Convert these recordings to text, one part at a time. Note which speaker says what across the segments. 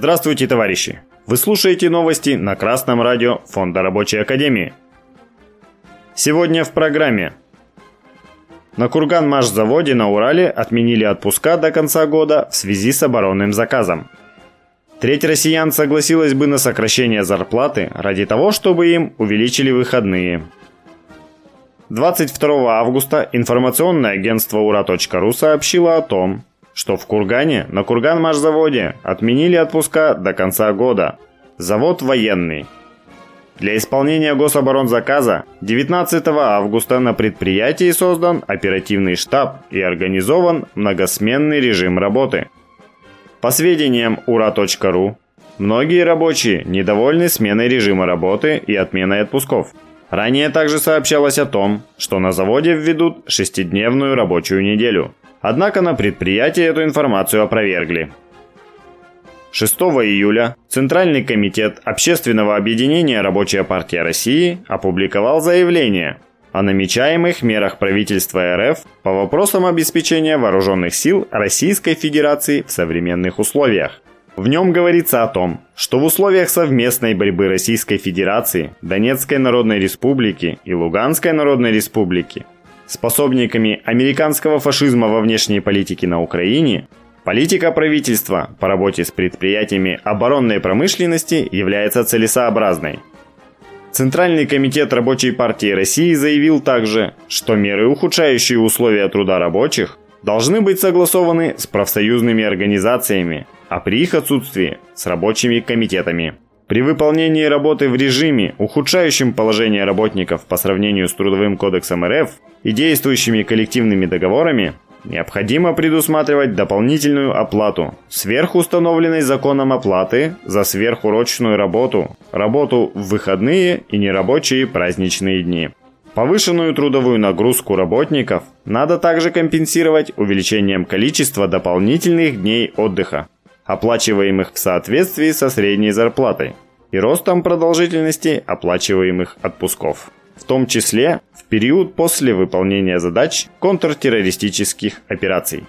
Speaker 1: Здравствуйте, товарищи! Вы слушаете новости на Красном радио Фонда Рабочей Академии. Сегодня в программе. На Курган-Машзаводе на Урале отменили отпуска до конца года в связи с оборонным заказом. Треть россиян согласилась бы на сокращение зарплаты ради того, чтобы им увеличили выходные. 22 августа информационное агентство ура.ру сообщило о том, что в Кургане на Курган-Машзаводе отменили отпуска до конца года. Завод военный. Для исполнения гособоронзаказа 19 августа на предприятии создан оперативный штаб и организован многосменный режим работы. По сведениям ура.ру, многие рабочие недовольны сменой режима работы и отменой отпусков. Ранее также сообщалось о том, что на заводе введут шестидневную рабочую неделю – Однако на предприятии эту информацию опровергли. 6 июля Центральный комитет Общественного объединения «Рабочая партия России» опубликовал заявление о намечаемых мерах правительства РФ по вопросам обеспечения вооруженных сил Российской Федерации в современных условиях. В нем говорится о том, что в условиях совместной борьбы Российской Федерации, Донецкой Народной Республики и Луганской Народной Республики способниками американского фашизма во внешней политике на Украине, политика правительства по работе с предприятиями оборонной промышленности является целесообразной. Центральный комитет Рабочей партии России заявил также, что меры, ухудшающие условия труда рабочих, должны быть согласованы с профсоюзными организациями, а при их отсутствии – с рабочими комитетами. При выполнении работы в режиме, ухудшающем положение работников по сравнению с Трудовым кодексом РФ и действующими коллективными договорами, необходимо предусматривать дополнительную оплату сверхустановленной законом оплаты за сверхурочную работу, работу в выходные и нерабочие праздничные дни. Повышенную трудовую нагрузку работников надо также компенсировать увеличением количества дополнительных дней отдыха оплачиваемых в соответствии со средней зарплатой, и ростом продолжительности оплачиваемых отпусков, в том числе в период после выполнения задач контртеррористических операций.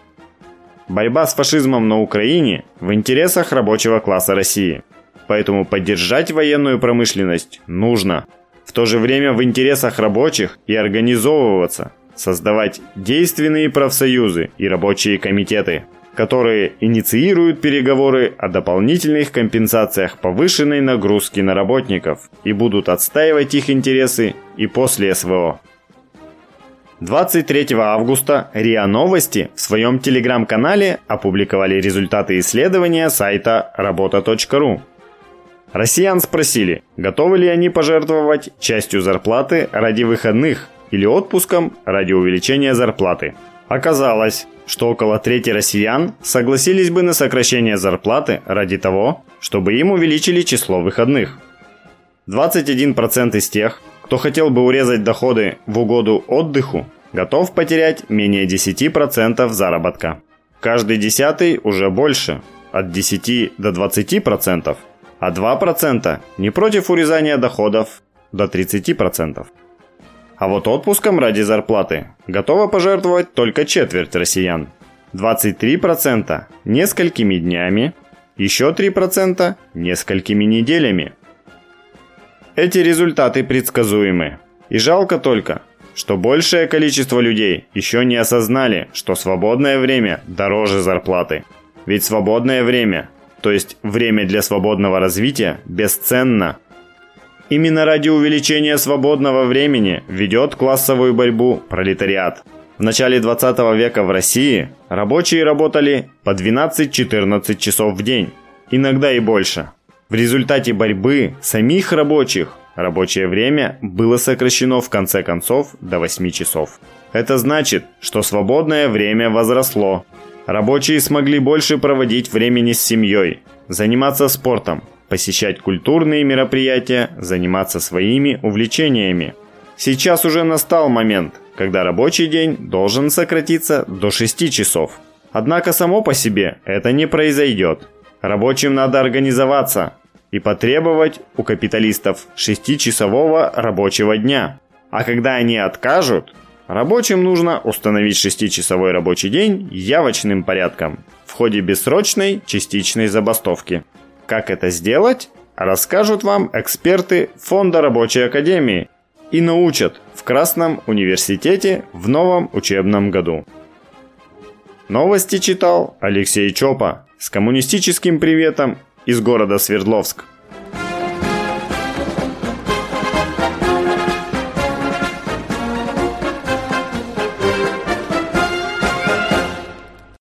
Speaker 1: Борьба с фашизмом на Украине в интересах рабочего класса России, поэтому поддержать военную промышленность нужно. В то же время в интересах рабочих и организовываться, создавать действенные профсоюзы и рабочие комитеты – которые инициируют переговоры о дополнительных компенсациях повышенной нагрузки на работников и будут отстаивать их интересы и после СВО. 23 августа РИА Новости в своем телеграм-канале опубликовали результаты исследования сайта работа.ру. Россиян спросили, готовы ли они пожертвовать частью зарплаты ради выходных или отпуском ради увеличения зарплаты. Оказалось, что около трети россиян согласились бы на сокращение зарплаты ради того, чтобы им увеличили число выходных. 21% из тех, кто хотел бы урезать доходы в угоду отдыху, готов потерять менее 10% заработка. Каждый десятый уже больше, от 10 до 20%, а 2% не против урезания доходов до 30%. А вот отпуском ради зарплаты готова пожертвовать только четверть россиян. 23% несколькими днями, еще 3% несколькими неделями. Эти результаты предсказуемы. И жалко только, что большее количество людей еще не осознали, что свободное время дороже зарплаты. Ведь свободное время, то есть время для свободного развития, бесценно – Именно ради увеличения свободного времени ведет классовую борьбу пролетариат. В начале 20 века в России рабочие работали по 12-14 часов в день, иногда и больше. В результате борьбы самих рабочих рабочее время было сокращено в конце концов до 8 часов. Это значит, что свободное время возросло. Рабочие смогли больше проводить времени с семьей, заниматься спортом, посещать культурные мероприятия, заниматься своими увлечениями. Сейчас уже настал момент, когда рабочий день должен сократиться до 6 часов. Однако само по себе это не произойдет. Рабочим надо организоваться и потребовать у капиталистов 6-часового рабочего дня. А когда они откажут, рабочим нужно установить 6-часовой рабочий день явочным порядком в ходе бессрочной частичной забастовки. Как это сделать, расскажут вам эксперты Фонда рабочей академии и научат в Красном университете в новом учебном году. Новости читал Алексей Чопа с коммунистическим приветом из города Свердловск.